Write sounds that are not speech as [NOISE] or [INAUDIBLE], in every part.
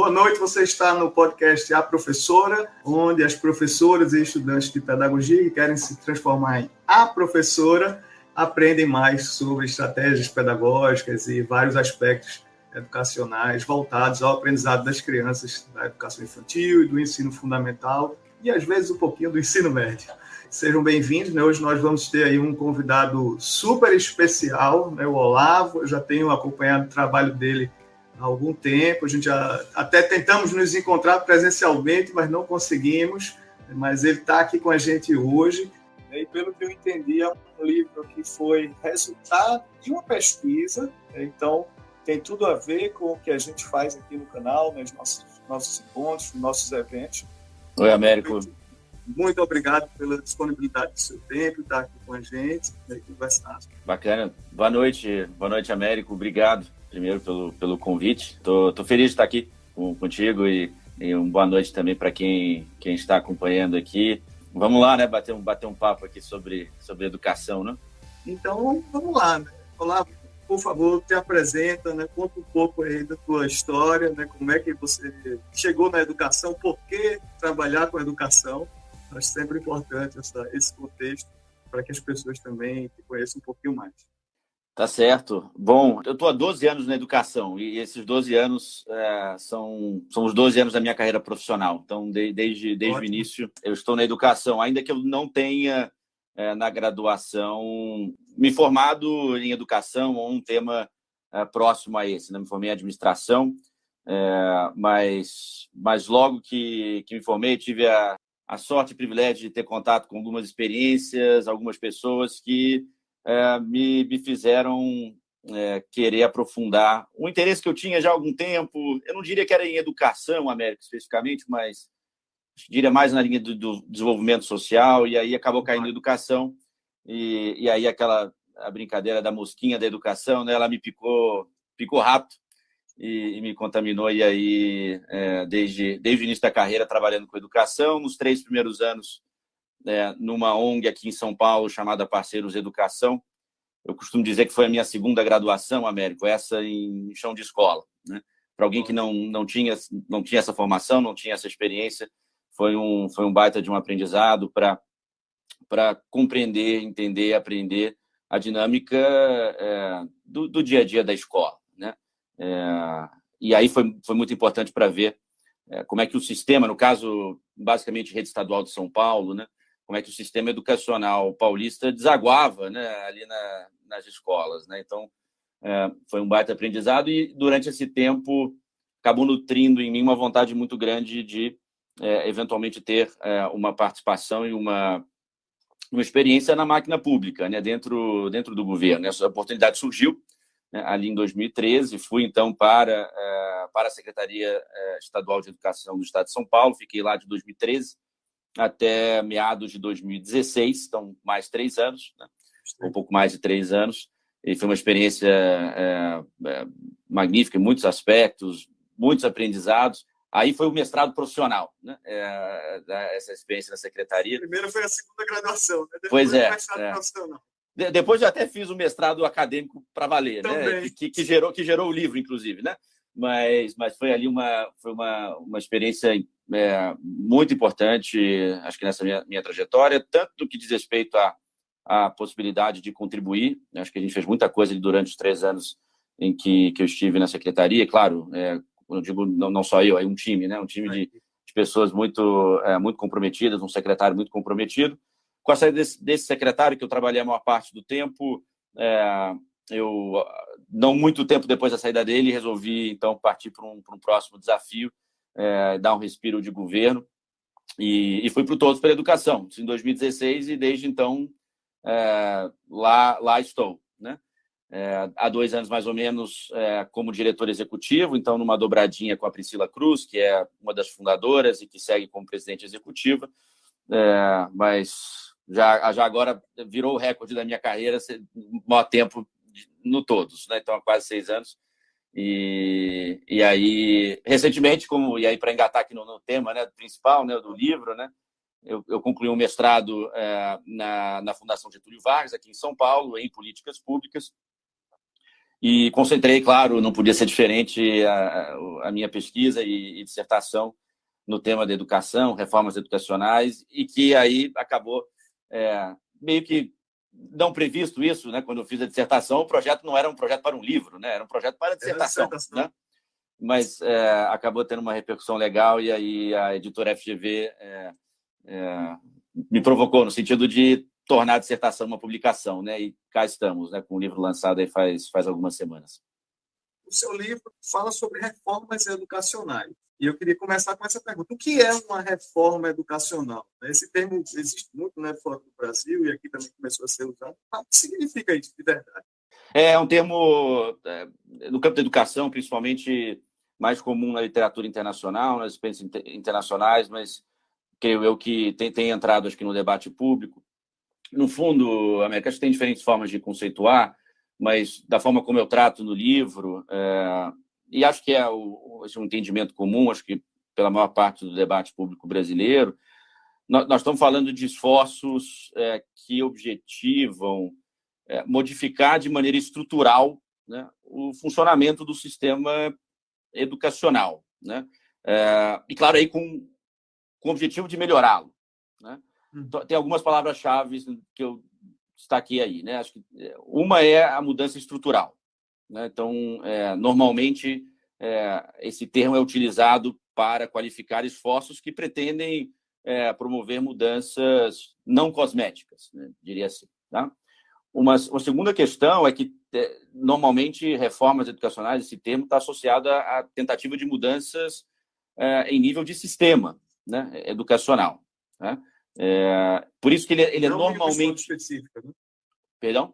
Boa noite, você está no podcast A Professora, onde as professoras e estudantes de pedagogia que querem se transformar em A Professora aprendem mais sobre estratégias pedagógicas e vários aspectos educacionais voltados ao aprendizado das crianças da educação infantil e do ensino fundamental e às vezes um pouquinho do ensino médio. Sejam bem-vindos. Né? Hoje nós vamos ter aí um convidado super especial, né? o Olavo. Eu já tenho acompanhado o trabalho dele há algum tempo. A gente já até tentamos nos encontrar presencialmente, mas não conseguimos. Mas ele está aqui com a gente hoje. E pelo que eu entendi, é um livro que foi resultado de uma pesquisa. Então, tem tudo a ver com o que a gente faz aqui no canal, nos nossos, nossos encontros, nos nossos eventos. Oi, Américo. Muito obrigado pela disponibilidade do seu tempo, estar aqui com a gente e conversar. Bacana. Boa noite, boa noite, Américo. Obrigado, primeiro, pelo, pelo convite. Tô, tô feliz de estar aqui com, contigo e, e uma boa noite também para quem, quem está acompanhando aqui. Vamos lá, né? Bater um, bater um papo aqui sobre, sobre educação, né? Então, vamos lá. Né? Olá, por favor, te apresenta, né? Conta um pouco aí da tua história, né? Como é que você chegou na educação, por que trabalhar com educação? Acho sempre importante essa, esse contexto para que as pessoas também te conheçam um pouquinho mais. Tá certo. Bom, eu estou há 12 anos na educação e esses 12 anos é, são, são os 12 anos da minha carreira profissional. Então, de, desde, desde o início, eu estou na educação, ainda que eu não tenha é, na graduação, me formado em educação ou um tema é, próximo a esse. Né? Me formei em administração, é, mas, mas logo que, que me formei, tive a, a sorte e privilégio de ter contato com algumas experiências, algumas pessoas que é, me, me fizeram é, querer aprofundar um interesse que eu tinha já há algum tempo. Eu não diria que era em educação, América, especificamente, mas diria mais na linha do, do, desenvolvimento social, e aí acabou caindo em educação, e, e aí aquela a brincadeira da mosquinha da educação, né, ela me picou, picou rato e, e me contaminou, e aí, é, desde, desde o início da carreira, trabalhando com educação, nos três primeiros anos, é, numa ONG aqui em São Paulo, chamada Parceiros Educação, eu costumo dizer que foi a minha segunda graduação, Américo, essa em chão de escola, né? Para alguém que não, não, tinha, não tinha essa formação, não tinha essa experiência, foi um, foi um baita de um aprendizado para compreender, entender, aprender a dinâmica é, do, do, dia a dia da escola. Né? É, e aí foi, foi muito importante para ver é, como é que o sistema, no caso, basicamente, rede estadual de São Paulo, né? Como é que o sistema educacional paulista desaguava né? ali na, nas escolas. Né? Então, é, foi um baita aprendizado e, durante esse tempo, acabou nutrindo em mim uma vontade muito grande de é, eventualmente ter é, uma participação e uma, uma experiência na máquina pública, né, dentro, dentro do governo. Essa oportunidade surgiu né, ali em 2013, fui então para, é, para a Secretaria é, Estadual de Educação do Estado de São Paulo, fiquei lá de 2013 até meados de 2016, então mais três anos, né, um pouco mais de três anos, e foi uma experiência é, é, magnífica em muitos aspectos, muitos aprendizados, Aí foi o mestrado profissional, né? É, essa experiência na secretaria. Primeiro foi a segunda graduação, né? Depois pois é. é. depois eu até fiz o mestrado acadêmico para valer, né? Também. né? Que, que, gerou, que gerou o livro, inclusive, né? Mas, mas foi ali uma, foi uma, uma experiência é, muito importante, acho que nessa minha, minha trajetória, tanto do que diz respeito à, à possibilidade de contribuir. Acho que a gente fez muita coisa durante os três anos em que, que eu estive na secretaria, claro, é, eu digo não, não só eu, é um time, né? Um time de, de pessoas muito, é, muito comprometidas, um secretário muito comprometido. Com a saída desse, desse, secretário, que eu trabalhei a maior parte do tempo, é, eu, não muito tempo depois da saída dele, resolvi então partir para um, um próximo desafio, é, dar um respiro de governo e, e fui para o Todos pela Educação, em 2016 e desde então é, lá, lá estou, né? é, há dois anos mais ou menos é, como diretor executivo, então numa dobradinha com a Priscila Cruz, que é uma das fundadoras e que segue como presidente executiva, é, mas já, já agora virou o recorde da minha carreira, maior tempo no todos, né? então há quase seis anos. E, e aí, recentemente, como e aí para engatar aqui no, no, tema né, principal né, do livro, né, eu, eu concluí um mestrado é, na, na Fundação Getúlio Vargas, aqui em São Paulo, em políticas públicas, E concentrei, claro, não podia ser diferente a, a minha pesquisa e, e, dissertação no tema da educação, reformas educacionais, e que aí acabou é, meio que não previsto isso, né? Quando eu fiz a dissertação, o projeto não era um projeto para um livro, né? Era um projeto para a dissertação, dissertação. né? Mas é, acabou tendo uma repercussão legal e aí a editora FGV é, é, me provocou no sentido de tornar a dissertação uma publicação, né? E cá estamos, né? Com o livro lançado aí faz faz algumas semanas. O seu livro fala sobre reformas educacionais. E eu queria começar com essa pergunta: o que é uma reforma educacional? Esse termo existe muito né, fora do Brasil e aqui também começou a ser usado. O que significa isso de verdade? É um termo é, no campo da educação, principalmente mais comum na literatura internacional, nas experiências internacionais, mas creio eu que tem, tem entrado acho que no debate público. No fundo, América, acho que tem diferentes formas de conceituar, mas da forma como eu trato no livro, é, e acho que é o, um entendimento comum, acho que pela maior parte do debate público brasileiro, nós, nós estamos falando de esforços é, que objetivam é, modificar de maneira estrutural né, o funcionamento do sistema educacional. Né? É, e, claro, aí com, com o objetivo de melhorá-lo. Né? Hum. Então, tem algumas palavras-chave que eu destaquei aí. Né? Acho que é, uma é a mudança estrutural. Né? Então, é, normalmente, é, esse termo é utilizado para qualificar esforços que pretendem é, promover mudanças não cosméticas, né? diria assim. Tá? Uma, uma, segunda questão é que, é, normalmente, reformas educacionais, esse termo está associado à tentativa de mudanças é, em nível de sistema né? educacional. Né? É, por isso que ele, ele é normalmente. Específica, né? Perdão?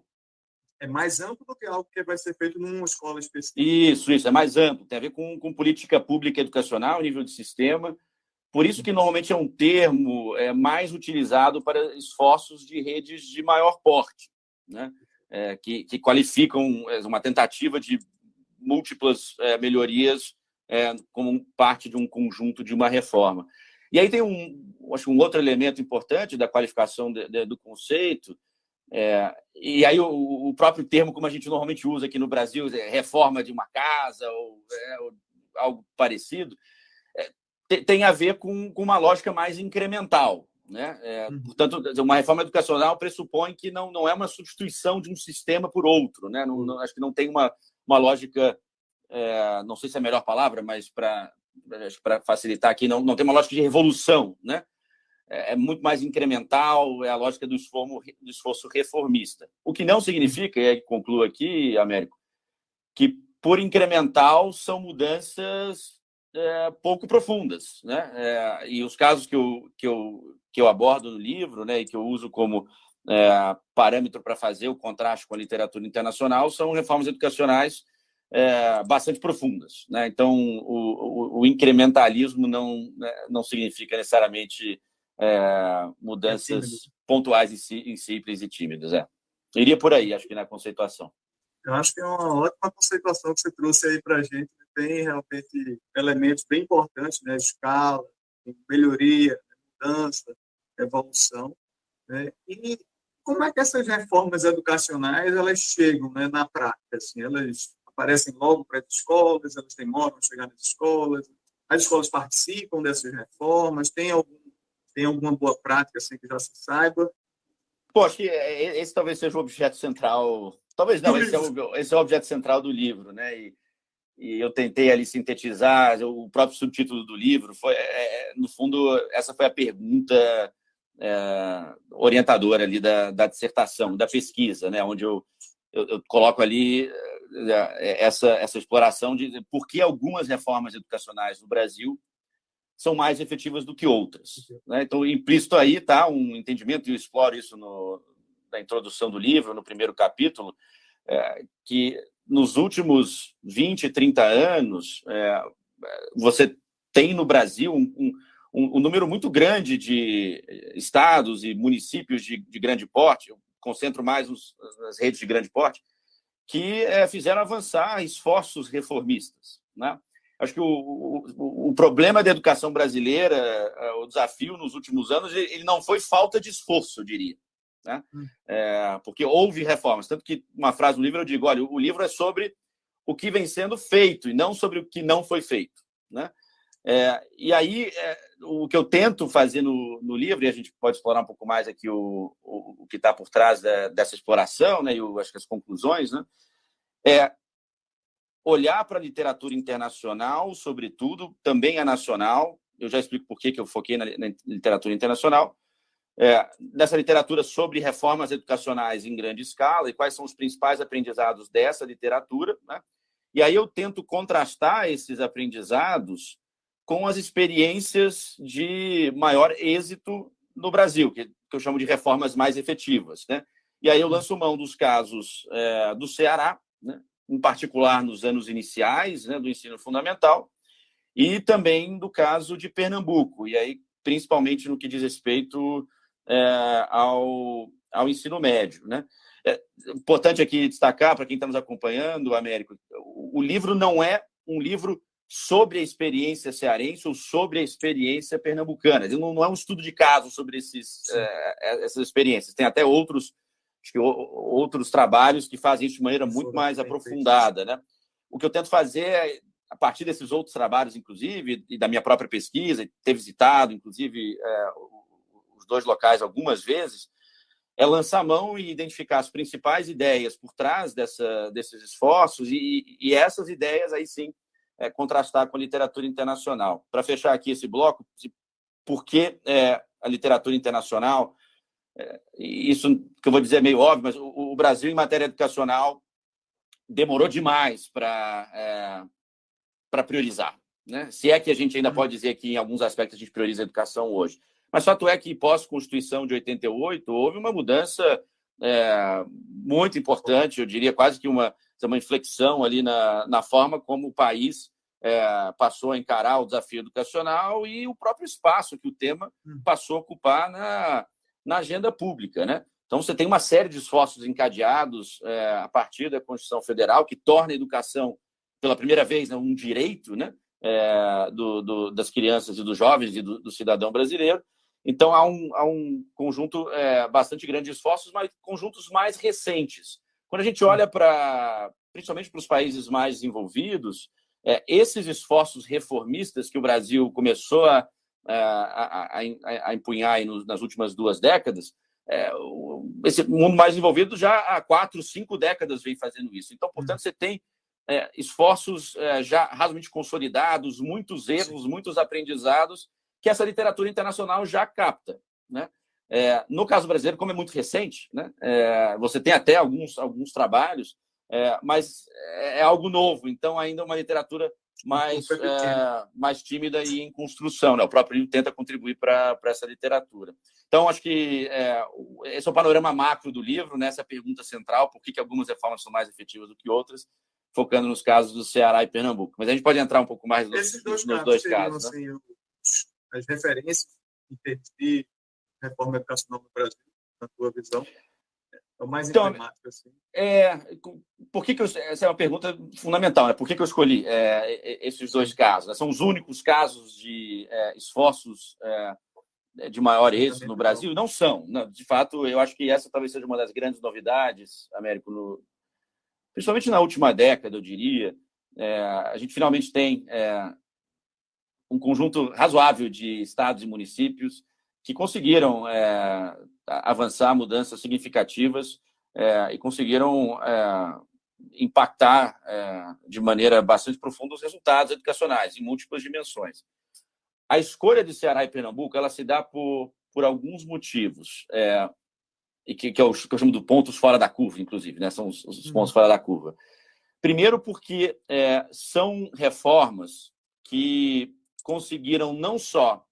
É mais amplo do que algo que vai ser feito numa escola específica. Isso, isso, é mais amplo, tem a ver com, com política pública educacional, nível de sistema. Por isso que normalmente é um termo é, mais utilizado para esforços de redes de maior porte, né? É, que, que qualificam é, uma tentativa de múltiplas é, melhorias é, como parte de um conjunto de uma reforma. E aí tem um, acho um outro elemento importante da qualificação de, de, do conceito, é, e aí o, o, próprio termo, como a gente normalmente usa aqui no Brasil, é reforma de uma casa ou, é, ou algo parecido, é, tem a ver com, com, uma lógica mais incremental. Né? É, uhum. portanto, uma reforma educacional pressupõe que não, não é uma substituição de um sistema por outro. Né? Não, não, acho que não tem uma, uma lógica, é, não sei se é a melhor palavra, mas para facilitar aqui, não, não tem uma lógica de revolução. Né? É, é muito mais incremental, é a lógica do esforço, do esforço reformista. O que não significa, e aí concluo aqui, Américo, que por incremental são mudanças é, pouco profundas. Né? É, e os casos que eu, que, eu, que eu abordo no livro né, e que eu uso como é, parâmetro para fazer o contraste com a literatura internacional são reformas educacionais é, bastante profundas. Né? Então, o, o, o incrementalismo não, né, não significa necessariamente é, mudanças é pontuais e, simples e tímidas. É. Iria por aí, acho que na conceituação. Eu acho que é uma ótima conceituação que você trouxe aí para a gente. Tem realmente elementos bem importantes, né? Escala, melhoria, mudança, evolução. Né? E como é que essas reformas educacionais elas chegam né, na prática? Assim, elas aparecem logo para as escolas, elas demoram a chegar nas escolas, as escolas participam dessas reformas, tem algum tem alguma boa prática assim que já se saiba? Que é, é, esse talvez seja o objeto central. Talvez não, esse é o, esse é o objeto central do livro, né? E, e eu tentei ali sintetizar o próprio subtítulo do livro. Foi, é, no fundo, essa foi a pergunta é, orientadora ali da, da dissertação, da pesquisa, né? Onde eu, eu, eu coloco ali essa, essa exploração de por que algumas reformas educacionais no Brasil são mais efetivas do que outras. Né? Então, implícito aí está um entendimento, e eu exploro isso no, na introdução do livro, no primeiro capítulo, é, que nos últimos 20, 30 anos, é, você tem no Brasil um, um, um, número muito grande de estados e municípios de, de grande porte, eu concentro mais nos, nas redes de grande porte, que é, fizeram avançar esforços reformistas. Né? Acho que o, o, o, problema da educação brasileira, é, o desafio nos últimos anos, ele não foi falta de esforço, eu diria. né? É, porque houve reformas. Tanto que uma frase no livro eu digo: olha, o livro é sobre o que vem sendo feito e não sobre o que não foi feito. Né? É, e aí, é, o que eu tento fazer no, no, livro, e a gente pode explorar um pouco mais aqui o, o, o que está por trás da, dessa exploração, né, e eu acho que as conclusões, né, é olhar para a literatura internacional, sobretudo, também a nacional. Eu já explico por que, que eu foquei na, na literatura internacional. É, nessa literatura sobre reformas educacionais em grande escala e quais são os principais aprendizados dessa literatura. Né? E aí eu tento contrastar esses aprendizados com as experiências de maior êxito no Brasil, que, eu chamo de reformas mais efetivas. Né? E aí eu lanço mão dos casos é, do Ceará, né? Em particular nos anos iniciais né, do ensino fundamental, e também do caso de Pernambuco, e aí principalmente no que diz respeito é, ao, ao ensino médio. Né? É importante aqui destacar, para quem está nos acompanhando, Américo, o, o livro não é um livro sobre a experiência cearense ou sobre a experiência pernambucana. Não, não é um estudo de caso sobre esses, é, essas experiências. Tem até outros acho que outros trabalhos que fazem isso de maneira muito mais aprofundada. Né? O que eu tento fazer é, a partir desses outros trabalhos, inclusive, e da minha própria pesquisa, ter visitado, inclusive, é, os dois locais algumas vezes, é lançar a mão e identificar as principais ideias por trás dessa, desses esforços e, e essas ideias, aí sim, é, contrastar com a literatura internacional. Para fechar aqui esse bloco, por que é, a literatura internacional isso que eu vou dizer é meio óbvio, mas o, o Brasil, em matéria educacional, demorou demais para é, para priorizar. Né? Se é que a gente ainda pode dizer que, em alguns aspectos, a gente prioriza a educação hoje. Mas fato é que, pós-Constituição de 88, houve uma mudança é, muito importante, eu diria quase que uma, uma inflexão ali na, na forma como o país é, passou a encarar o desafio educacional e o próprio espaço que o tema hum. passou a ocupar na, na agenda pública. Né? Então, você tem uma série de esforços encadeados é, a partir da Constituição Federal, que torna a educação, pela primeira vez, né, um direito né, é, do, do, das crianças e dos jovens e do, do, cidadão brasileiro. Então, há um, há um conjunto é, bastante grande de esforços, mas conjuntos mais recentes. Quando a gente olha para, principalmente para os países mais desenvolvidos, é, esses esforços reformistas que o Brasil começou a é, a, a, a, empunhar nas últimas duas décadas, é, esse mundo mais envolvido já há quatro, cinco décadas vem fazendo isso. Então, portanto, você tem é, esforços é, já razoavelmente consolidados, muitos erros, Sim. muitos aprendizados que essa literatura internacional já capta. Né? É, no caso brasileiro, como é muito recente, né? É, você tem até alguns, alguns trabalhos, mas é algo novo, então ainda uma literatura mais, é, mais tímida e em construção. Né? O próprio livro tenta contribuir para essa literatura. Então, acho que é, esse é o panorama macro do livro, né? essa é a pergunta central, por que, que algumas reformas são mais efetivas do que outras, focando nos casos do Ceará e Pernambuco. Mas a gente pode entrar um pouco mais nos, Esses dois nos casos, dois casos. Né? Assim, as referências em termos de reforma educacional no Brasil, na tua visão? É o mais então, emblemático, assim. É, por que, que eu, essa é uma pergunta fundamental, né? Por que, que eu escolhi é, esses dois casos? Né? São os únicos casos de é, esforços é, de maior êxito no Brasil? Não são. Não, de fato, eu acho que essa talvez seja uma das grandes novidades, Américo, no, principalmente na última década, eu diria. É, a gente finalmente tem é, um conjunto razoável de estados e municípios que conseguiram é, avançar mudanças significativas é, e conseguiram é, impactar é, de maneira bastante profunda os resultados educacionais em múltiplas dimensões. A escolha de Ceará e Pernambuco ela se dá por, por alguns motivos, é, e que, que, eu, que eu chamo de pontos fora da curva, inclusive, né? são os, os pontos uhum. fora da curva. Primeiro, porque é, são reformas que conseguiram não só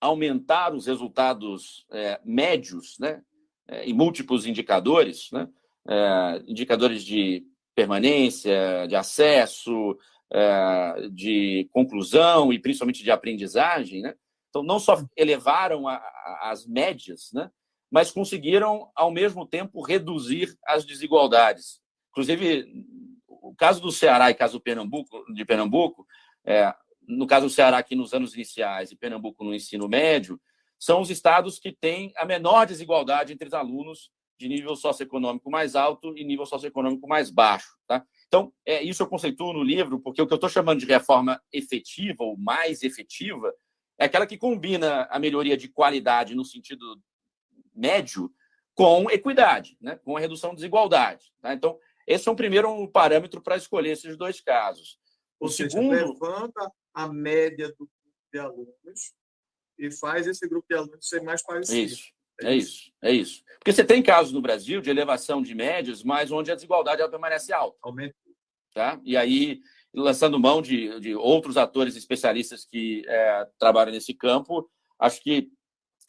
aumentar os resultados é, médios, né, é, em múltiplos indicadores, né, é, indicadores de permanência, de acesso, é, de conclusão e principalmente de aprendizagem, né? Então, não só elevaram a, a, as médias, né? mas conseguiram, ao mesmo tempo, reduzir as desigualdades. Inclusive, o caso do Ceará e caso do Pernambuco, de Pernambuco, é, no caso do Ceará, aqui nos anos iniciais, e Pernambuco no ensino médio, são os estados que têm a menor desigualdade entre os alunos de nível socioeconômico mais alto e nível socioeconômico mais baixo. Tá? Então, é, isso eu conceituo no livro, porque o que eu estou chamando de reforma efetiva ou mais efetiva é aquela que combina a melhoria de qualidade no sentido médio com equidade, né? com a redução de desigualdade. Tá? Então, esse é um primeiro parâmetro para escolher esses dois casos. O Ou segundo. Seja, levanta a média do grupo de alunos e faz esse grupo de alunos ser mais parecido. Isso. É, isso, é isso. Porque você tem casos no Brasil de elevação de médias, mas onde a desigualdade ela permanece alta. Aumenta. Tá? E aí, lançando mão de, de outros atores especialistas que é, trabalham nesse campo, acho que,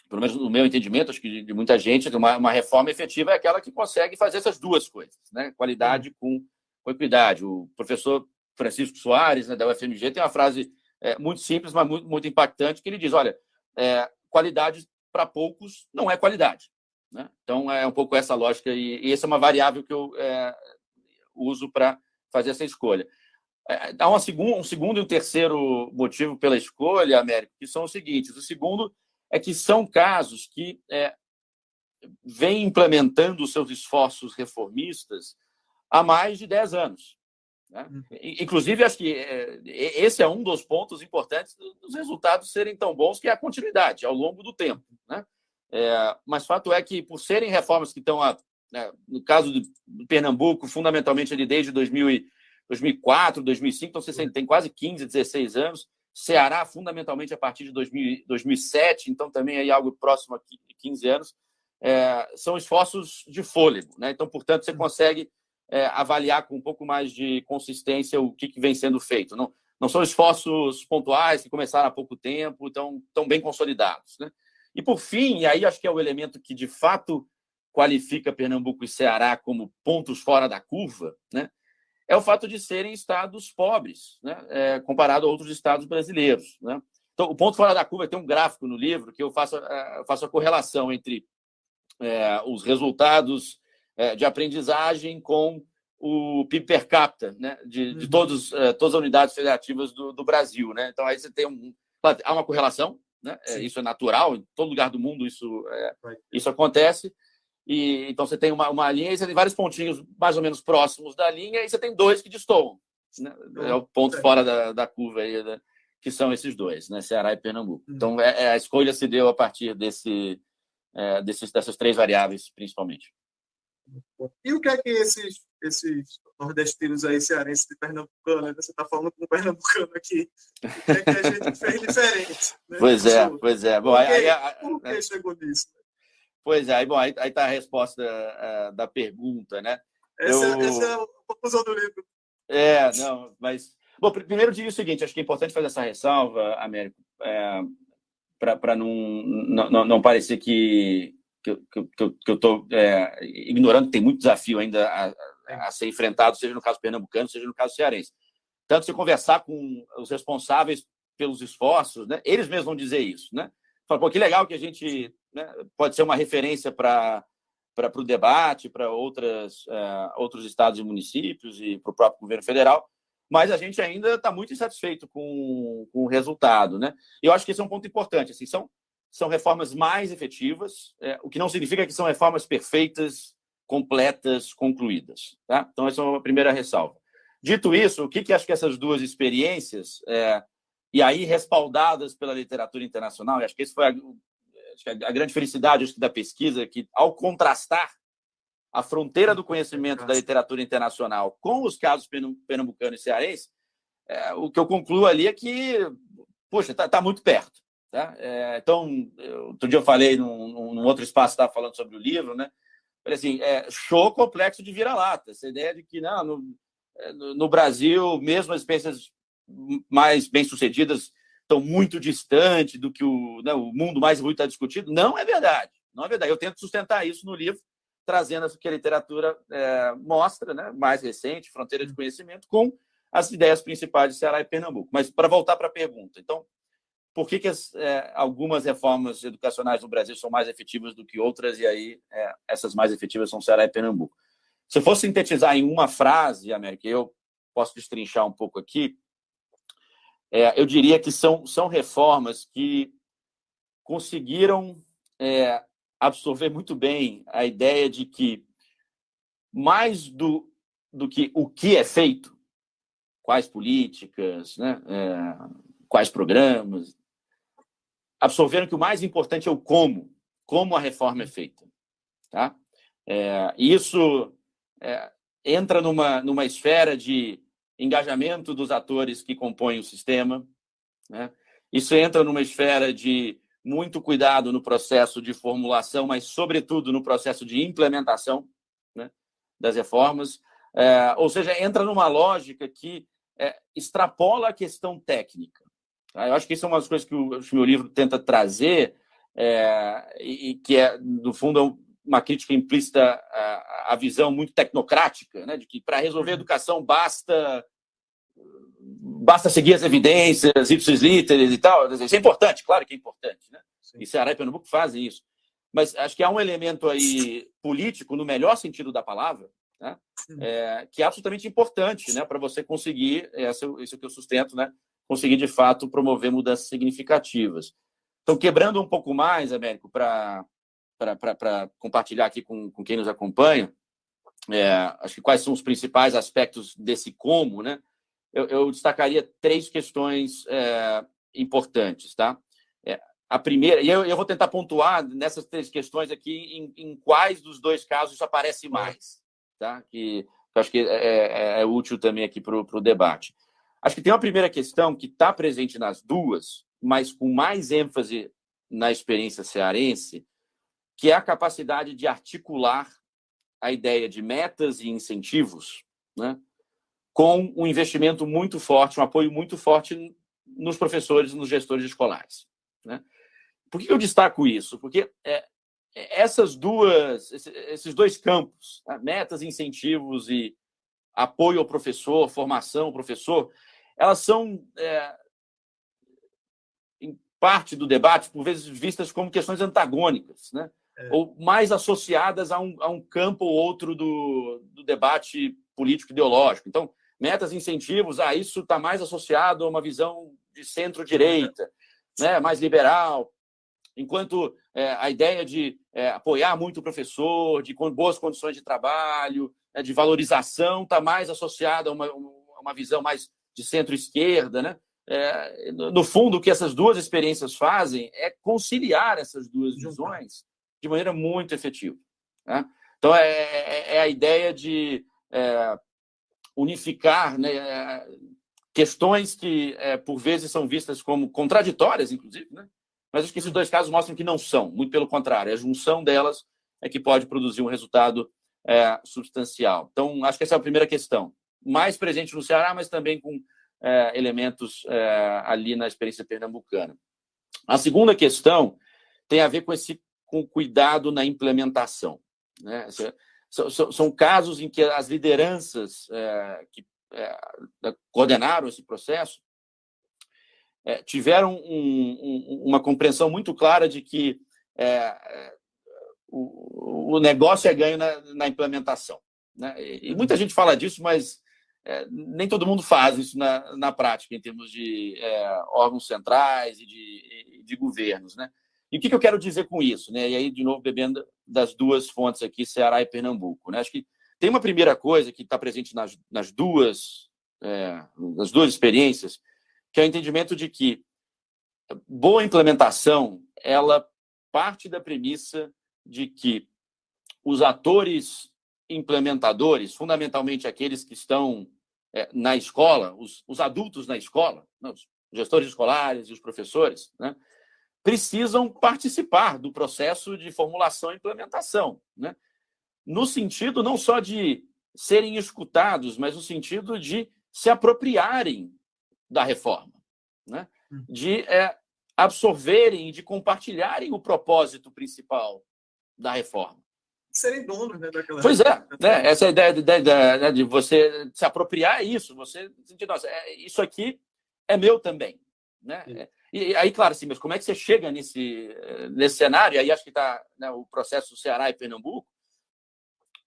pelo menos no meu entendimento, acho que de, de muita gente, uma, uma, reforma efetiva é aquela que consegue fazer essas duas coisas, né? Qualidade com, com equidade. O professor Francisco Soares, né, da UFMG, tem uma frase é, muito simples, mas muito, muito impactante, que ele diz: olha, é, qualidade para poucos não é qualidade. Né? Então, é um pouco essa lógica, e, e essa é uma variável que eu é, uso para fazer essa escolha. É, há uma segundo, um segundo e um terceiro motivo pela escolha, Américo, que são os seguintes. O segundo é que são casos que é, vêm implementando seus esforços reformistas há mais de 10 anos. Né? Uhum. Inclusive, acho que é, esse é um dos pontos importantes dos resultados serem tão bons, que é a continuidade ao longo do tempo. Né? É, mas fato é que, por serem reformas que estão, a, né, no caso do Pernambuco, fundamentalmente ali desde 2000 2004, 2005, então você tem quase 15, 16 anos. Ceará, fundamentalmente, a partir de 2000, 2007, então também aí algo próximo a 15 anos. É, são esforços de fôlego. Né? Então, portanto, você uhum. consegue é, avaliar com um pouco mais de consistência o que, que vem sendo feito. Não, não são esforços pontuais que começaram há pouco tempo, estão tão bem consolidados. Né? E, por fim, e aí acho que é o elemento que de fato qualifica Pernambuco e Ceará como pontos fora da curva, né? é o fato de serem estados pobres, né? É, comparado a outros estados brasileiros. Né? Então, o ponto fora da curva tem um gráfico no livro que eu faço, eu faço a correlação entre é, os resultados é, de aprendizagem com o PIB per capita né, de, de uhum. todos, é, todas as unidades federativas do, do, Brasil. Né? Então, aí você tem um, há uma correlação, né? É, isso é natural, em todo lugar do mundo isso, é, isso acontece. E, então, você tem uma, uma linha e você tem vários pontinhos mais ou menos próximos da linha e você tem dois que destoam. Né? É o ponto fora da, da curva aí, né? que são esses dois, né? Ceará e Pernambuco. Uhum. Então, é, é, a escolha se deu a partir desse, é, desses, dessas três variáveis, principalmente. E o que é que esses, esses nordestinos aí, cearenses de Pernambucano, né? você está falando com um pernambucano aqui, o que é que a gente fez diferente? Né? Pois é, pois é. Bom, por que, aí, aí, por que chegou nisso? Pois é, aí, bom, aí está a resposta uh, da pergunta, né? Essa, Eu... essa é a conclusão do livro. É, não, mas... Bom, primeiro digo o seguinte, acho que é importante fazer essa ressalva, Américo, é, para não, não, não parecer que, que, que, que eu estou é, ignorando, tem muito desafio ainda a, a, ser enfrentado, seja no caso pernambucano, seja no caso cearense. Tanto se conversar com os responsáveis pelos esforços, né, eles mesmos vão dizer isso. Né? Fala, pô, que legal que a gente né, pode ser uma referência para para o debate, para outras uh, outros estados e municípios e para o próprio governo federal, mas a gente ainda está muito insatisfeito com, com o resultado, né? E eu acho que esse é um ponto importante. Assim, são são reformas mais efetivas, é, o que não significa que são reformas perfeitas, completas, concluídas. Tá? Então, essa é uma primeira ressalva. Dito isso, o que, que acho que essas duas experiências, é, e aí respaldadas pela literatura internacional, e acho que esse foi a, a grande felicidade acho da pesquisa, que ao contrastar a fronteira do conhecimento da literatura internacional com os casos pernambucano e cearense, é, o que eu concluo ali é que, poxa, está tá muito perto. Tá? É, então, eu, outro dia eu falei num, num outro espaço, estava falando sobre o livro, né? Falei assim, é, show complexo de vira-lata. Essa ideia de que não, no, é, no Brasil, mesmo as experiências mais bem-sucedidas estão muito distante do que o, né, o mundo mais evoluído está discutido. Não é verdade. Não é verdade. Eu tento sustentar isso no livro, trazendo o que a literatura é, mostra, né, mais recente, Fronteira de Conhecimento, com as ideias principais de Ceará e Pernambuco. Mas para voltar para a pergunta, então, por que, que as, é, algumas reformas educacionais no Brasil são mais efetivas do que outras, e aí é, essas mais efetivas são Ceará e Pernambuco. Se eu fosse sintetizar em uma frase, América, eu posso destrinchar um pouco aqui, é, eu diria que são, são reformas que conseguiram é, absorver muito bem a ideia de que mais do, do que o que é feito, quais políticas, né, é, quais programas, absorveram que o mais importante é o como, como a reforma é feita. Tá? É, isso é, entra numa, numa esfera de engajamento dos atores que compõem o sistema. Né? Isso entra numa esfera de muito cuidado no processo de formulação, mas, sobretudo, no processo de implementação né, das reformas. É, ou seja, entra numa lógica que é, extrapola a questão técnica. Tá? Eu acho que isso é uma das coisas que o, meu livro tenta trazer, é, e, que é, no fundo, uma crítica implícita à, à visão muito tecnocrática, né, de que para resolver a uhum. educação basta basta seguir as evidências, ipsis literis e tal. Isso é importante, claro que é importante. Né? E Ceará e Pernambuco fazem isso. Mas acho que há um elemento aí político, no melhor sentido da palavra, né? é, que é absolutamente importante né? para você conseguir, esse, esse é o que eu sustento, né? Conseguir de fato promover mudanças significativas. Então, quebrando um pouco mais, Américo, para compartilhar aqui com, com quem nos acompanha, é, acho que quais são os principais aspectos desse como, né? eu, eu destacaria três questões é, importantes, tá? É, a primeira, e eu, eu, vou tentar pontuar nessas três questões aqui em, em quais dos dois casos isso aparece mais, tá? Que eu acho que é, é, é útil também aqui para o debate. Acho que tem uma primeira questão que está presente nas duas, mas com mais ênfase na experiência cearense, que é a capacidade de articular a ideia de metas e incentivos, né? com um investimento muito forte, um apoio muito forte nos professores e nos gestores escolares. Né? Por que eu destaco isso? Porque é, é essas duas, esses dois campos, né? metas, incentivos e apoio ao professor, formação ao professor, elas são, é, em parte do debate, por vezes vistas como questões antagônicas, né? É. ou mais associadas a um, a um campo ou outro do, do debate político-ideológico. Então, metas e incentivos, ah, isso está mais associado a uma visão de centro-direita, né, mais liberal, enquanto é, a ideia de é, apoiar muito o professor, de boas condições de trabalho, né, de valorização, está mais associada a uma, uma visão mais de centro-esquerda. Né? É, no fundo, o que essas duas experiências fazem é conciliar essas duas visões de maneira muito efetiva. Né? Então, é, é, é a ideia de é, unificar né, questões que, é, por vezes, são vistas como contraditórias, inclusive, né? mas acho que esses dois casos mostram que não são, muito pelo contrário, a junção delas é que pode produzir um resultado é, substancial. Então, acho que essa é a primeira questão. Mais presente no Ceará, mas também com é, elementos é, ali na experiência pernambucana. A segunda questão tem a ver com esse com cuidado na implementação. Né? são, são, casos em que as lideranças é, que é, coordenaram esse processo é, tiveram um, um, uma compreensão muito clara de que é, é, o, o, negócio é ganho na, na implementação. Né? E, muita gente fala disso, mas é, nem todo mundo faz isso na, na prática, em termos de órgãos centrais e de, de governos. Né? E o que, eu quero dizer com isso? Né? E aí, de novo, bebendo das duas fontes aqui, Ceará e Pernambuco. Né? Acho que tem uma primeira coisa que está presente nas, nas, duas, é, nas duas experiências, que é o entendimento de que boa implementação ela parte da premissa de que os atores implementadores, fundamentalmente aqueles que estão é, na escola, os, os, adultos na escola, né? os gestores escolares e os professores, né? precisam participar do processo de formulação e implementação, né? no sentido não só de serem escutados, mas no sentido de se apropriarem da reforma, né? Hum. de é, absorverem, de compartilharem o propósito principal da reforma. Serem donos né, daquela Pois é, né? essa é ideia de, de, de, de você se apropriar é isso, você sentir, nossa, é, isso aqui é meu também. Né? É, e aí, claro, assim, mas como é que você chega nesse, nesse cenário? E aí acho que está né, o processo do Ceará e Pernambuco,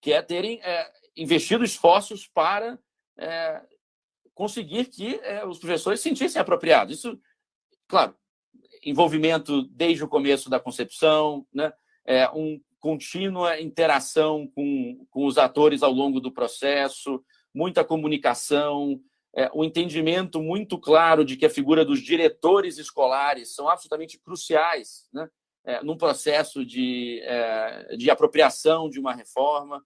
que é terem é, investido esforços para é, conseguir que é, os professores se sentissem apropriados. Isso, claro, envolvimento desde o começo da concepção, né? é, um contínua interação com, com os atores ao longo do processo, muita comunicação, é, um entendimento muito claro de que a figura dos diretores escolares são absolutamente cruciais né? é, num processo de, é, de apropriação de uma reforma,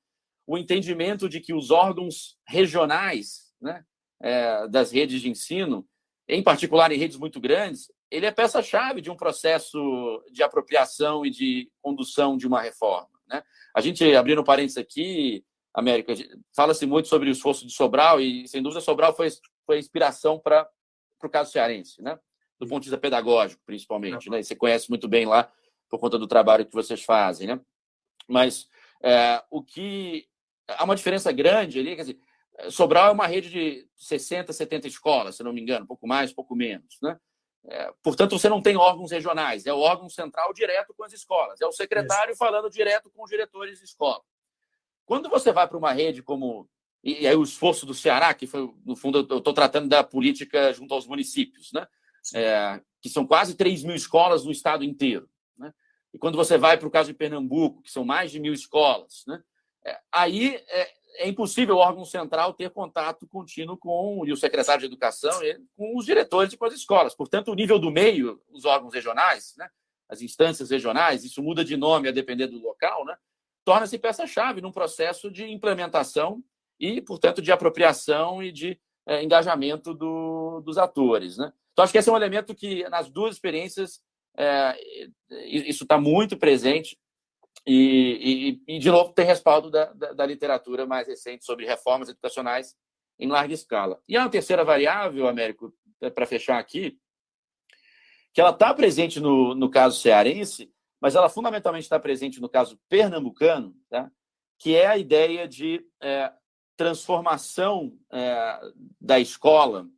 o entendimento de que os órgãos regionais né, é, das redes de ensino, em particular em redes muito grandes, ele é peça-chave de um processo de apropriação e de condução de uma reforma. Né? A gente, abrindo parênteses aqui, América, fala-se muito sobre o esforço de Sobral e, sem dúvida, Sobral foi, foi a inspiração para o caso cearense, né? do ponto de vista pedagógico, principalmente. Né? E você conhece muito bem lá por conta do trabalho que vocês fazem. Né? Mas é, o que... Há uma diferença grande ali, quer dizer, Sobral é uma rede de 60, 70 escolas, se não me engano, um pouco mais, um pouco menos. Né? É, portanto, você não tem órgãos regionais, é o órgão central direto com as escolas, é o secretário Isso. falando direto com os diretores de escola. Quando você vai para uma rede como. E aí o esforço do Ceará, que foi, no fundo, eu estou tratando da política junto aos municípios, né? É, que são quase 3 mil escolas no estado inteiro. Né? E quando você vai para o caso de Pernambuco, que são mais de mil escolas, né? É, aí é, impossível o órgão central ter contato contínuo com e o secretário de educação e com os diretores de as escolas. Portanto, o nível do meio, os órgãos regionais, né, as instâncias regionais, isso muda de nome a depender do local, né, torna-se peça-chave num processo de implementação e, portanto, de apropriação e de é, engajamento do, dos atores. Né? Então, acho que esse é um elemento que, nas duas experiências, é, isso está muito presente e, e, e, de novo, tem respaldo da, da, da, literatura mais recente sobre reformas educacionais em larga escala. E a terceira variável, Américo, é, para fechar aqui, que ela está presente no, no caso cearense, mas ela fundamentalmente está presente no caso pernambucano, tá? que é a ideia de é, transformação é, da escola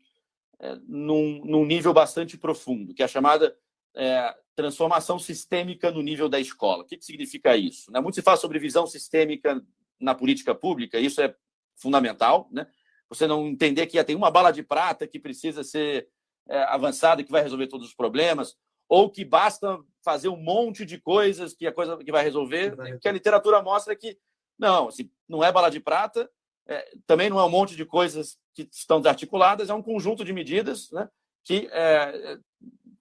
é, num, num, nível bastante profundo, que é a chamada é, transformação sistêmica no nível da escola. O que, que significa isso? Né? Muito se fala sobre visão sistêmica na política pública, isso é fundamental. Né? Você não entender que tem uma bala de prata que precisa ser é, avançada, que vai resolver todos os problemas, ou que basta fazer um monte de coisas que a coisa que vai resolver, que a literatura mostra que não, assim, não é bala de prata, é, também não é um monte de coisas que estão desarticuladas, é um conjunto de medidas né, que é,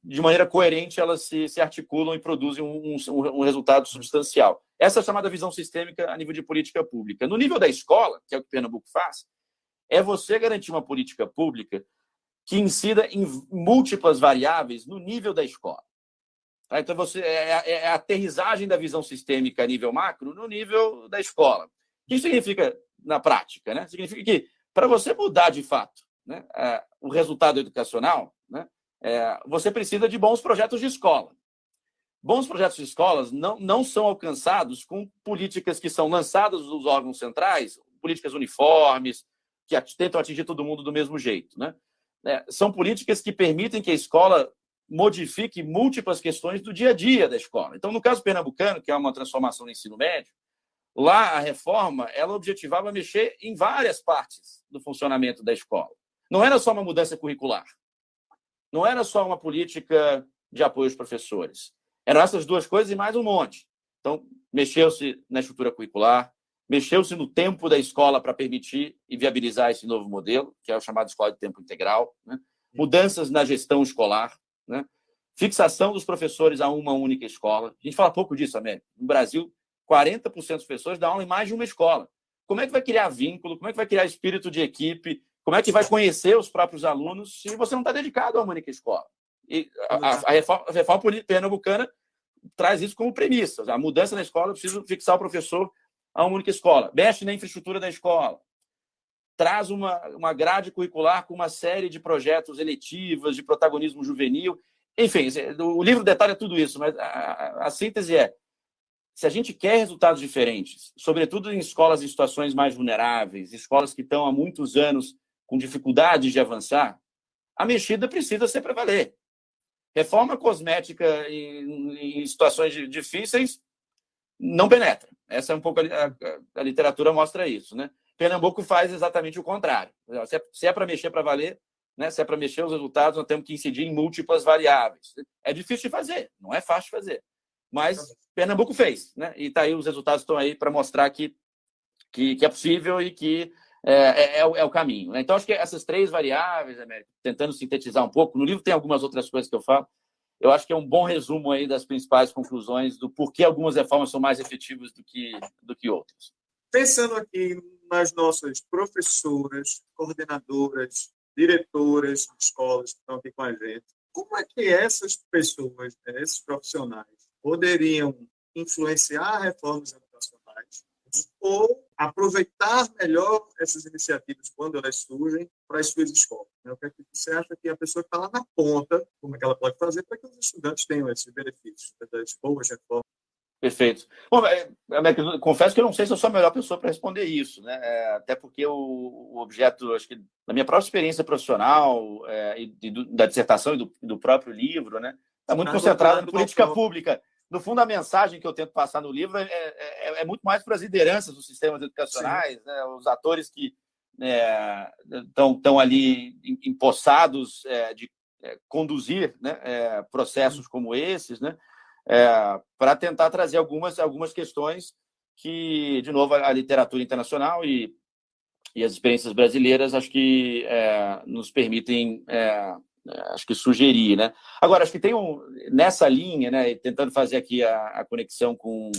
de maneira coerente, elas se, se articulam e produzem um, um, um, resultado substancial. Essa é a chamada visão sistêmica a nível de política pública. No nível da escola, que é o que Pernambuco faz, é você garantir uma política pública que incida em múltiplas variáveis no nível da escola. Tá? Então, você é, é, é, a aterrissagem da visão sistêmica a nível macro no nível da escola. O que isso significa na prática? Né? Significa que, para você mudar de fato né, o resultado educacional, é, você precisa de bons projetos de escola. Bons projetos de escolas não, não são alcançados com políticas que são lançadas dos órgãos centrais, políticas uniformes, que tentam atingir todo mundo do mesmo jeito. Né? É, são políticas que permitem que a escola modifique múltiplas questões do dia a dia da escola. Então, no caso pernambucano, que é uma transformação no ensino médio, lá a reforma ela objetivava mexer em várias partes do funcionamento da escola. Não era só uma mudança curricular não era só uma política de apoio aos professores. Eram essas duas coisas e mais um monte. Então, mexeu-se na estrutura curricular, mexeu-se no tempo da escola para permitir e viabilizar esse novo modelo, que é o chamado escola de tempo integral, né? mudanças na gestão escolar, né? fixação dos professores a uma única escola. A gente fala pouco disso, América. No Brasil, 40% dos professores dão aula em mais de uma escola. Como é que vai criar vínculo? Como é que vai criar espírito de equipe? Como é que vai conhecer os próprios alunos se você não está dedicado uma única escola? E a, a, reforma, a reforma pernambucana traz isso como premissa. A mudança na escola, precisa fixar o professor a uma única escola. Mexe na infraestrutura da escola. Traz uma, uma grade curricular com uma série de projetos eletivos, de protagonismo juvenil. Enfim, o livro detalha tudo isso, mas a, a síntese é: se a gente quer resultados diferentes, sobretudo em escolas em situações mais vulneráveis, escolas que estão há muitos anos com dificuldades de avançar, a mexida precisa ser valer. Reforma cosmética em, em situações difíceis não penetra. Essa é um pouco a, a, a, literatura mostra isso, né? Pernambuco faz exatamente o contrário. Se é, é para mexer para valer, Né? Se é para mexer os resultados, nós temos que incidir em múltiplas variáveis. É difícil de fazer, não é fácil de fazer. Mas Pernambuco fez, né? E tá aí, os resultados estão aí para mostrar que, que, que, é possível e que é, é, é, o, é o, caminho. Né? Então, acho que essas três variáveis, Américo, tentando sintetizar um pouco, no livro tem algumas outras coisas que eu falo, eu acho que é um bom resumo aí das principais conclusões do porquê algumas reformas são mais efetivas do que, do que outras. Pensando aqui nas nossas professoras, coordenadoras, diretoras de escolas que estão aqui com a gente, como é que essas pessoas, né, esses profissionais, poderiam influenciar reformas educacionais ou aproveitar melhor essas iniciativas quando elas surgem para as suas escolas. Né? O que, é que você acha que a pessoa que está lá na ponta, como é que ela pode fazer para que os estudantes tenham esses benefícios das boas reformas? Perfeito. Bom, é, é, confesso que eu não sei se eu sou a melhor pessoa para responder isso, né? É, até porque o, objeto, acho que da minha própria experiência profissional é, e, do, da dissertação e do, do, próprio livro, né, está muito concentrado na política pública no fundo, a mensagem que eu tento passar no livro é, é, é muito mais para as lideranças dos sistemas educacionais, né? os atores que estão é, ali empossados é, de é, conduzir né? É, processos como esses, né? para tentar trazer algumas, algumas questões que, de novo, a literatura internacional e, e as experiências brasileiras acho que nos permitem acho que sugerir, né? Agora, acho que tem um, nessa linha, né, tentando fazer aqui a, a conexão com,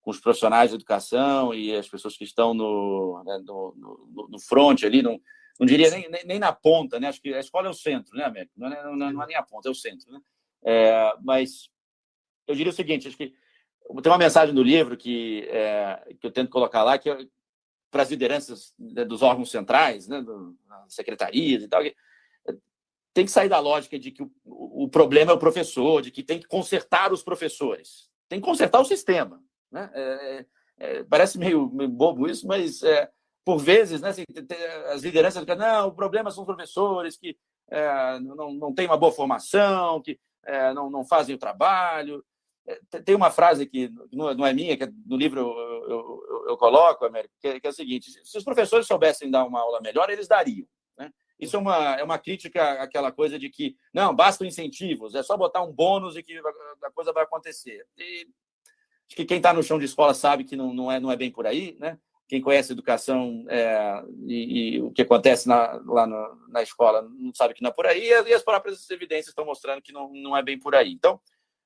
com, os profissionais de educação e as pessoas que estão no, né, no, no, no front ali, não, não diria nem, nem, nem, na ponta, né? Acho que a escola é o centro, né, Américo? Não é, não, é, não é nem a ponta, é o centro, né? É, mas eu diria o seguinte, acho que tem uma mensagem no livro que, é, que eu tento colocar lá, que é para as lideranças né, dos órgãos centrais, né, do, secretarias e tal, que, tem que sair da lógica de que o, o, problema é o professor, de que tem que consertar os professores. Tem que consertar o sistema. Né? É, é, é parece meio, meio, bobo isso, mas é, por vezes né, assim, as lideranças dizem, não, o problema são os professores que é, não, não têm uma boa formação, que é, não, não fazem o trabalho. Tem uma frase que não é minha, que no livro eu, eu, eu, coloco, Américo, que é a seguinte: se os professores soubessem dar uma aula melhor, eles dariam. Isso é uma, é uma crítica àquela coisa de que, não, bastam incentivos, é só botar um bônus e que a coisa vai acontecer. E acho que quem está no chão de escola sabe que não, não, é, não é bem por aí, né? Quem conhece educação é, e, e, o que acontece na, lá no, na escola não sabe que não é por aí, e as próprias evidências estão mostrando que não, não é bem por aí. Então,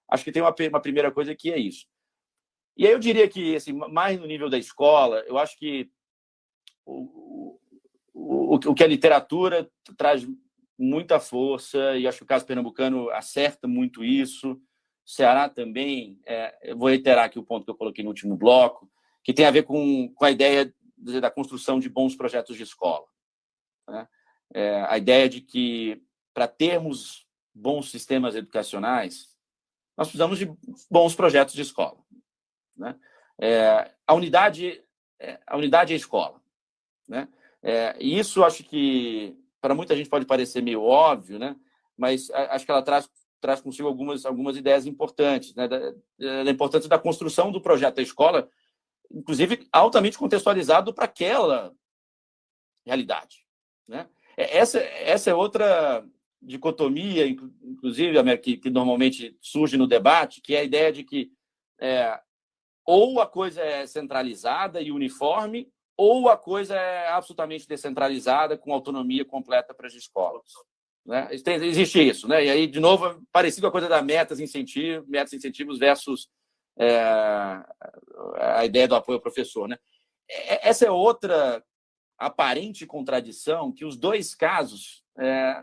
acho que tem uma, uma primeira coisa que é isso. E aí eu diria que, assim, mais no nível da escola, eu acho que o, o que a literatura traz muita força, e acho que o caso pernambucano acerta muito isso. Ceará também, é, vou reiterar aqui o ponto que eu coloquei no último bloco, que tem a ver com, com a ideia da construção de bons projetos de escola. Né? É, a ideia de que, para termos bons sistemas educacionais, nós precisamos de bons projetos de escola. Né? É, a unidade é, a unidade é a escola. Né? É, e isso acho que para muita gente pode parecer meio óbvio, né? mas acho que ela traz, traz consigo algumas, algumas ideias importantes, né? da, da importância da construção do projeto da escola, inclusive altamente contextualizado para aquela realidade. Né? É, essa, essa é outra dicotomia, inclusive, que, que normalmente surge no debate, que é a ideia de que é, ou a coisa é centralizada e uniforme, ou a coisa é absolutamente descentralizada, com autonomia completa para as escolas. Né? Existe isso, né? E aí, de novo, parecido com a coisa da metas incentivos, metas incentivos versus é, a ideia do apoio ao professor, né? É, essa é outra aparente contradição que os dois casos é,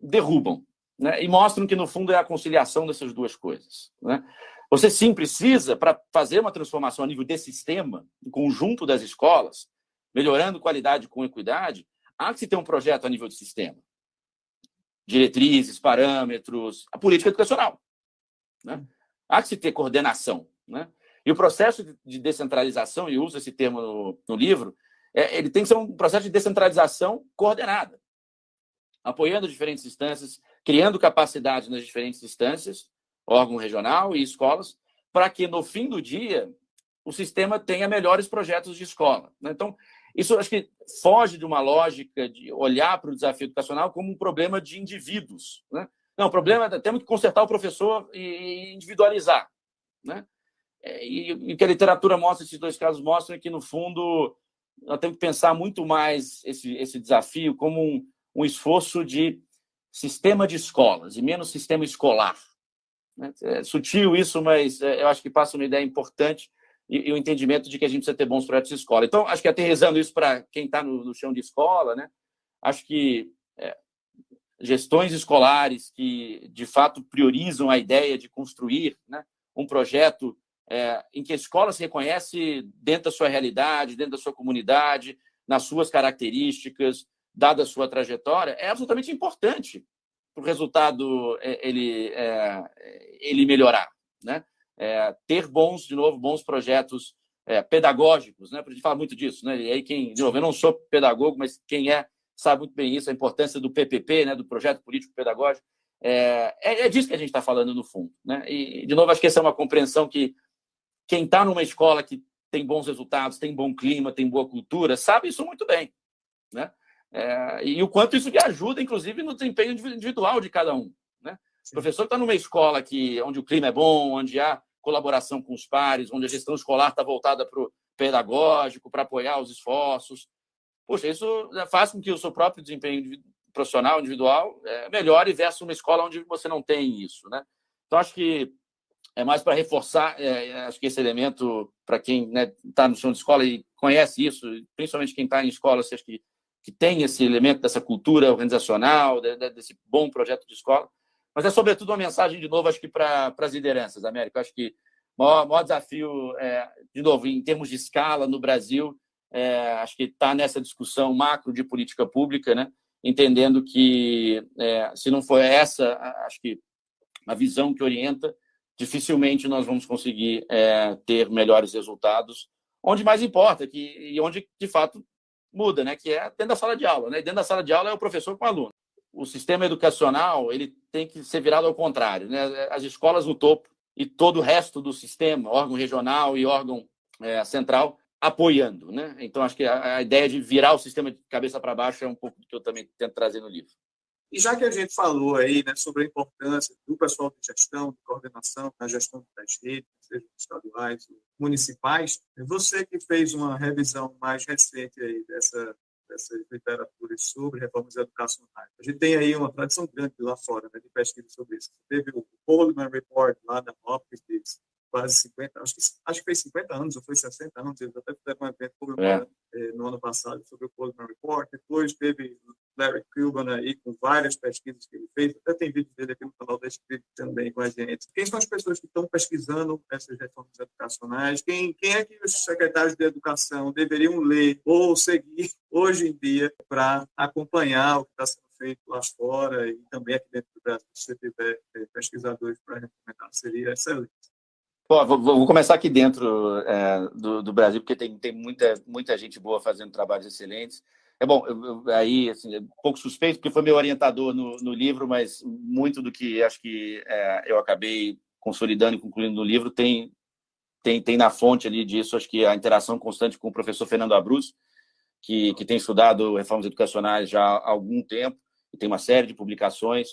derrubam, né? E mostram que no fundo é a conciliação dessas duas coisas, né? Você sim precisa, para fazer uma transformação a nível de sistema, em conjunto das escolas, melhorando qualidade com equidade, há que se ter um projeto a nível de sistema. Diretrizes, parâmetros, a política educacional. Né? Há que se ter coordenação. Né? E o processo de descentralização, e uso esse termo no, no livro, é, ele tem que ser um processo de descentralização coordenada, apoiando diferentes instâncias, criando capacidade nas diferentes instâncias, órgão regional e escolas, para que no fim do dia o sistema tenha melhores projetos de escola. Né? Então, Isso acho que foge de uma lógica de olhar para o desafio educacional como um problema de indivíduos. Né? Não, o problema é temos que consertar o professor e individualizar. Né? É, e, o que a literatura mostra, esses dois casos mostram, é que, no fundo, nós temos que pensar muito mais esse, esse desafio como um, um esforço de sistema de escolas e menos sistema escolar. Né? É sutil isso, mas é, eu acho que passa uma ideia importante e, e, o entendimento de que a gente precisa ter bons projetos de escola. Então, acho que aterrizando isso para quem está no, no, chão de escola, né? acho que é, gestões escolares que, de fato, priorizam a ideia de construir né, um projeto é, em que a escola se reconhece dentro da sua realidade, dentro da sua comunidade, nas suas características, dada a sua trajetória, é absolutamente importante para o resultado é, ele, é, ele melhorar. Né? é, ter bons, de novo, bons projetos é, pedagógicos, né? A gente fala muito disso, né? E aí quem, de novo, eu não sou pedagogo, mas quem é sabe muito bem isso, a importância do PPP, né? Do projeto político pedagógico. É, é, é disso que a gente está falando no fundo, né? E de novo acho que essa é uma compreensão que quem está numa escola que tem bons resultados, tem bom clima, tem boa cultura, sabe isso muito bem, né? É, e o quanto isso lhe ajuda, inclusive, no desempenho individual de cada um. Né? O professor está numa escola que, onde o clima é bom, onde há colaboração com os pares, onde a gestão escolar está voltada para o pedagógico, para apoiar os esforços. Poxa, isso faz com que o seu próprio desempenho profissional, individual, é, melhore versus uma escola onde você não tem isso. Né? Então, acho que é mais para reforçar, é, é, acho que esse elemento, para quem está né, tá no chão de escola e conhece isso, principalmente quem está em escola, acho que, que tem esse elemento dessa cultura organizacional, de, de, desse bom projeto de escola, mas é, sobretudo, uma mensagem, de novo, acho que para as lideranças, América. Acho que o maior, maior desafio, é, de novo, em termos de escala no Brasil, é, acho que está nessa discussão macro de política pública, né? entendendo que, é, se não for essa, acho que a visão que orienta, dificilmente nós vamos conseguir é, ter melhores resultados, onde mais importa que, e onde, de fato, muda, né? que é dentro da sala de aula. Né? dentro da sala de aula é o professor com o aluno o sistema educacional ele tem que ser virado ao contrário. Né? As escolas no topo e todo o resto do sistema, órgão regional e órgão é, central, apoiando. Né? Então, acho que a, a, ideia de virar o sistema de cabeça para baixo é um pouco do que eu também tento trazer no livro. E já que a gente falou aí né, sobre a importância do pessoal de gestão, de coordenação, na gestão das redes, seja estaduais, municipais, você que fez uma revisão mais recente aí dessa dessas literaturas sobre reformas educacionais. A gente tem aí uma tradição grande lá fora né, de pesquisa sobre isso. Teve o Coleman Report lá da Hopkins, quase 50, acho que, acho que fez 50 anos, ou foi 60 anos, eles até fizeram um evento comemorando é. eh, no ano passado sobre o Coleman Report. Depois teve Larry Cuban aí com várias pesquisas que ele fez, até tem vídeo dele aqui no canal da Escrita também com a gente. Quem são as pessoas que estão pesquisando essas reformas educacionais? Quem, quem é que os secretários de educação deveriam ler ou seguir [LAUGHS] hoje em dia para acompanhar o que está sendo feito lá fora e também aqui dentro do Brasil, se você tiver eh, pesquisadores para recomendar, seria excelente. Pô, vou, vou, começar aqui dentro é, do, do, Brasil, porque tem, tem muita, muita gente boa fazendo trabalhos excelentes. É bom, eu, eu, aí, assim, é um pouco suspeito, porque foi meu orientador no, no livro, mas muito do que acho que é, eu acabei consolidando e concluindo no livro tem, tem, tem na fonte ali disso, acho que a interação constante com o professor Fernando Abruz, que, que tem estudado reformas educacionais já há algum tempo, e tem uma série de publicações.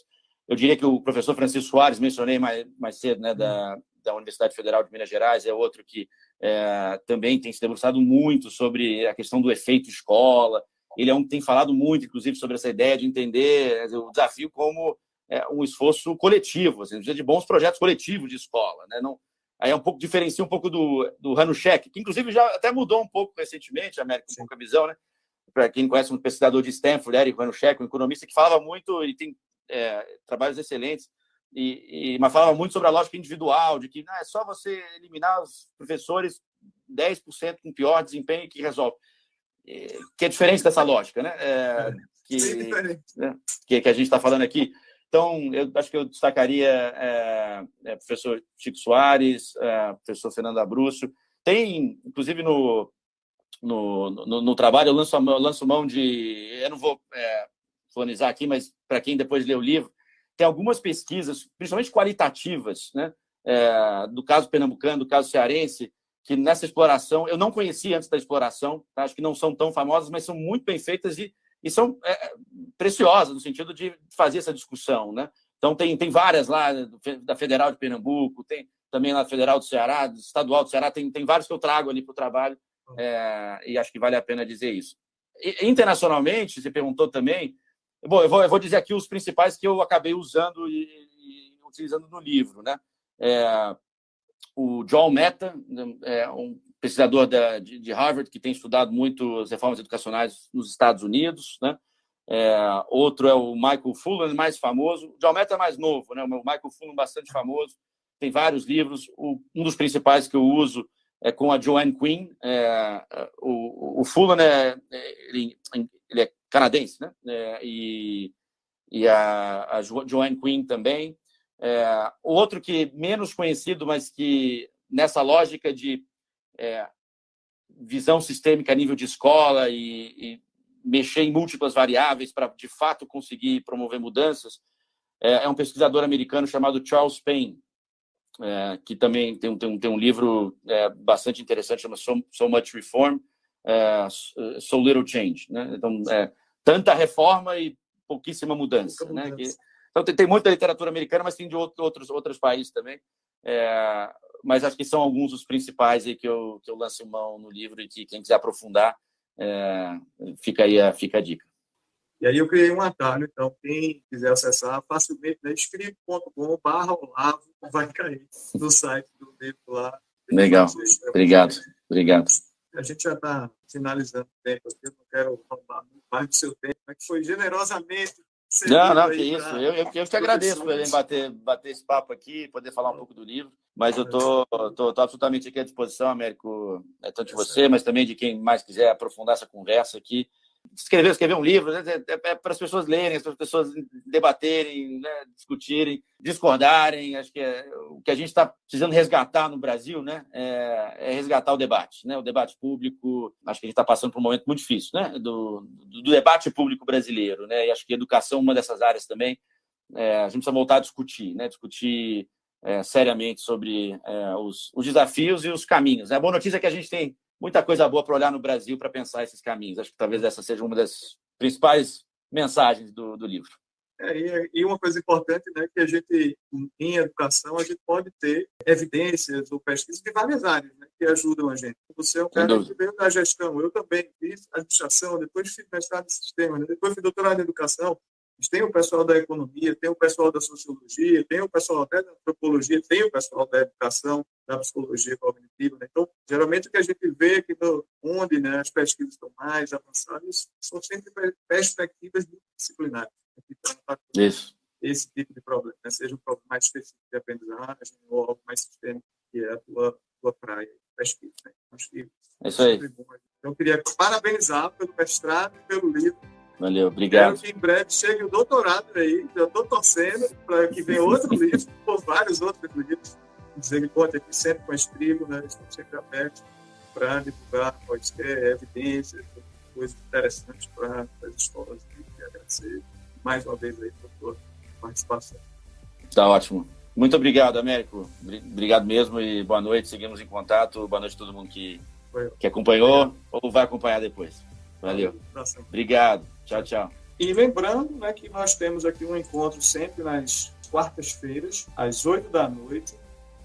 Eu diria que o professor Francisco Soares, mencionei mais, mais cedo, né, da, da Universidade Federal de Minas Gerais, é outro que é, também tem se debruçado muito sobre a questão do efeito escola. Ele é um que tem falado muito, inclusive, sobre essa ideia de entender o desafio como é, um esforço coletivo, assim, de bons projetos coletivos de escola. Né? Não, aí é um pouco, diferencia um pouco do, do Hanushek, que inclusive já até mudou um pouco recentemente, América, um pouco a visão, né? Para quem conhece um pesquisador de Stanford, Eric Hanushek, um economista que falava muito, e tem é, trabalhos excelentes e, e, mas falava muito sobre a lógica individual, de que não, é só você eliminar os professores 10% com pior desempenho que resolve. E, que é diferente dessa lógica, né? É, que, né? que, que, a gente está falando aqui. Então, eu acho que eu destacaria é, é, professor Chico Soares, é, professor Fernando Abrúcio. Tem, inclusive, no, no, no, no, trabalho, eu lanço, eu lanço mão de. Eu não vou é, fonizar aqui, mas para quem depois lê o livro, tem algumas pesquisas, principalmente qualitativas, né? É, do caso pernambucano, do caso cearense, que nessa exploração, eu não conhecia antes da exploração, tá? acho que não são tão famosas, mas são muito bem feitas e, e são é, preciosas no sentido de fazer essa discussão. Né? Então, tem, tem várias lá, da Federal de Pernambuco, tem também na Federal do Ceará, do Estadual do Ceará, tem, tem vários que eu trago ali para o trabalho, é, e acho que vale a pena dizer isso. E, internacionalmente, você perguntou também, bom, eu vou, eu vou dizer aqui os principais que eu acabei usando e, e utilizando no livro. Né? É, o John Meta, é um pesquisador da, de, de, Harvard que tem estudado muito as reformas educacionais nos Estados Unidos, né? É, outro é o Michael Fullan, mais famoso. O John Meta é mais novo, né? O Michael Fullan bastante famoso, tem vários livros. O, um dos principais que eu uso é com a Joanne Quinn. É, o, o Fullan é, ele, ele, é canadense, né? É, e, e a, a Joanne Quinn também. É, outro que menos conhecido, mas que nessa lógica de é, visão sistêmica a nível de escola e, e mexer em múltiplas variáveis para de fato conseguir promover mudanças, é, é, um pesquisador americano chamado Charles Payne, é, que também tem, tem, tem um livro é, bastante interessante, chama so, so Much Reform, é, So Little Change. Né? Então, tanta reforma e pouquíssima mudança. Né? Que, então, tem, tem, muita literatura americana, mas tem de outros, outros países também. É, mas acho que são alguns dos principais aí que eu, que eu lance mão no livro e que quem quiser aprofundar, é, fica aí a, fica a dica. E aí eu criei um atalho, então quem quiser acessar facilmente, né, escreve.com barra Olavo, vai cair no site do livro lá. Legal, obrigado, obrigado. A gente já está finalizando o tempo aqui, eu não quero roubar mais do seu tempo, mas foi generosamente não, não, que isso. Eu, eu, eu te agradeço por bater, bater esse papo aqui, poder falar um pouco do livro. Mas eu tô, tô, tô absolutamente aqui à disposição, Américo, é, tanto de você, mas também de quem mais quiser aprofundar essa conversa aqui escrever, escrever um livro, né? é, é, para as pessoas lerem, para as pessoas debaterem, né? discutirem, discordarem. Acho que é, o que a gente está precisando resgatar no Brasil né? É, é, resgatar o debate, né? o debate público. Acho que a gente está passando por um momento muito difícil né? do, do, debate público brasileiro. Né? E acho que educação é uma dessas áreas também. É, a gente precisa voltar a discutir, né? discutir é, seriamente sobre é, os, os desafios e os caminhos. A boa notícia é que a gente tem muita coisa boa para olhar no Brasil para pensar esses caminhos. Acho que talvez essa seja uma das principais mensagens do, do livro. É, e uma coisa importante, né, que a gente, em educação, a gente pode ter evidências ou pesquisas de várias áreas né, que ajudam a gente. Você é um cara que veio da gestão, eu também fiz administração, depois fiz mestrado em sistema, né, depois fiz doutorado em educação, tem o pessoal da economia, tem o pessoal da sociologia, tem o pessoal até da antropologia, tem o pessoal da educação, da psicologia cognitiva. Né? Então, geralmente o que a gente vê aqui no, onde né, as pesquisas estão mais avançadas são sempre perspectivas disciplinares. Isso. Esse tipo de problema, né? seja um problema mais específico de aprendizagem ou algo mais sistêmico, que é a tua, tua praia, pesquisa. Né? Acho que é isso aí. Então, eu queria parabenizar pelo mestrado e pelo livro Valeu, obrigado. Espero que em breve chegue o doutorado aí. Eu estou torcendo para que venha [LAUGHS] outro livro, ou vários outros livros. Dizer que conta aqui sempre com a Estribo, né? Estamos sempre abertos para divulgar quaisquer evidências, coisas interessantes para as escolas. E agradecer mais uma vez aí por participação. Está ótimo. Muito obrigado, Américo. Obrigado mesmo e boa noite. Seguimos em contato. Boa noite a todo mundo que, que acompanhou ou vai acompanhar depois. Valeu. Obrigado. Tchau, tchau. E lembrando né, que nós temos aqui um encontro sempre nas quartas-feiras, às oito da noite.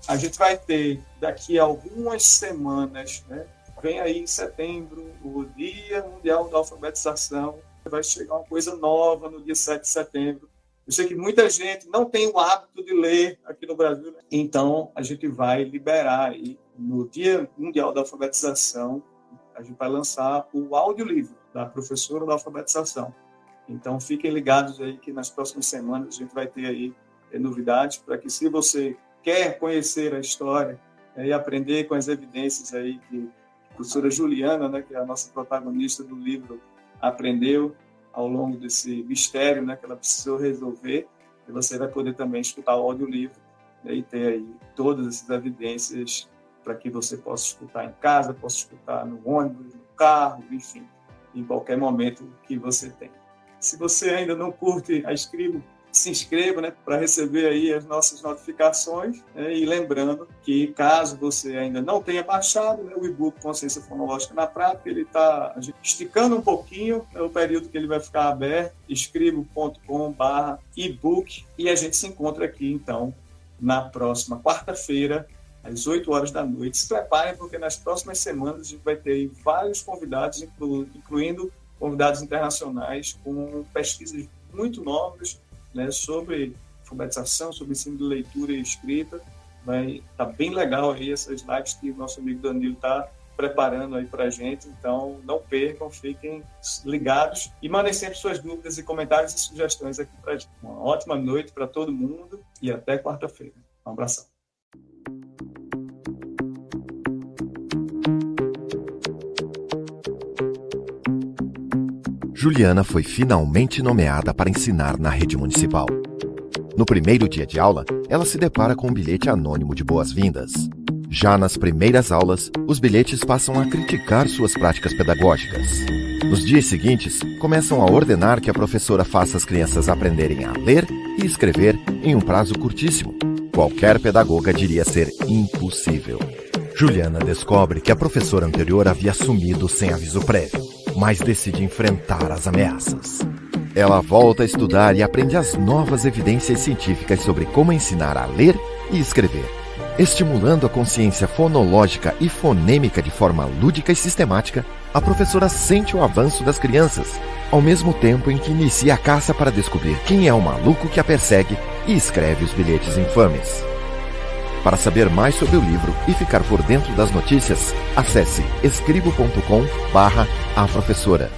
A gente vai ter daqui a algumas semanas, né, vem aí em setembro, o Dia Mundial da Alfabetização. Vai chegar uma coisa nova no dia 7 de setembro. Eu sei que muita gente não tem o hábito de ler aqui no Brasil. Né? Então, a gente vai liberar aí, no Dia Mundial da Alfabetização, a gente vai lançar o audiolivro da professora da alfabetização. Então, fiquem ligados aí que nas próximas semanas a gente vai ter aí é, novidades para que, se você quer conhecer a história é, e aprender com as evidências aí que a professora Juliana, né, que é a nossa protagonista do livro, aprendeu ao longo desse mistério né, que ela precisou resolver, e você vai poder também escutar o audiolivro né, e ter aí todas essas evidências para que você possa escutar em casa, possa escutar no ônibus, no carro, enfim, em qualquer momento que você tem. Se você ainda não curte a Escribo, se inscreva, né, para receber aí as nossas notificações. Né, e lembrando que caso você ainda não tenha baixado né, o e-book Consciência Fonológica na Prática, ele está esticando um pouquinho é o período que ele vai ficar aberto, escribo.com/ebook e a gente se encontra aqui então na próxima quarta-feira às 8 horas da noite. Se preparem, porque nas próximas semanas a gente vai ter vários convidados, incluindo convidados internacionais, com pesquisas muito novas né, sobre alfabetização, sobre ensino de leitura e escrita. Vai tá bem legal aí essas lives que o nosso amigo Danilo está preparando aí para a gente. Então, não percam, fiquem ligados e mandem sempre suas dúvidas e comentários e sugestões aqui para gente. Uma ótima noite para todo mundo e até quarta-feira. Um abração. Juliana foi finalmente nomeada para ensinar na rede municipal. No primeiro dia de aula, ela se depara com um bilhete anônimo de boas-vindas. Já nas primeiras aulas, os bilhetes passam a criticar suas práticas pedagógicas. Nos dias seguintes, começam a ordenar que a professora faça as crianças aprenderem a ler e escrever em um prazo curtíssimo. Qualquer pedagoga diria ser impossível. Juliana descobre que a professora anterior havia sumido sem aviso prévio mas decide enfrentar as ameaças. Ela volta a estudar e aprende as novas evidências científicas sobre como ensinar a ler e escrever. Estimulando a consciência fonológica e fonêmica de forma lúdica e sistemática, a professora sente o avanço das crianças, ao mesmo tempo em que inicia a caça para descobrir quem é o maluco que a persegue e escreve os bilhetes infames. Para saber mais sobre o livro e ficar por dentro das notícias, acesse escribo.com barra a professora.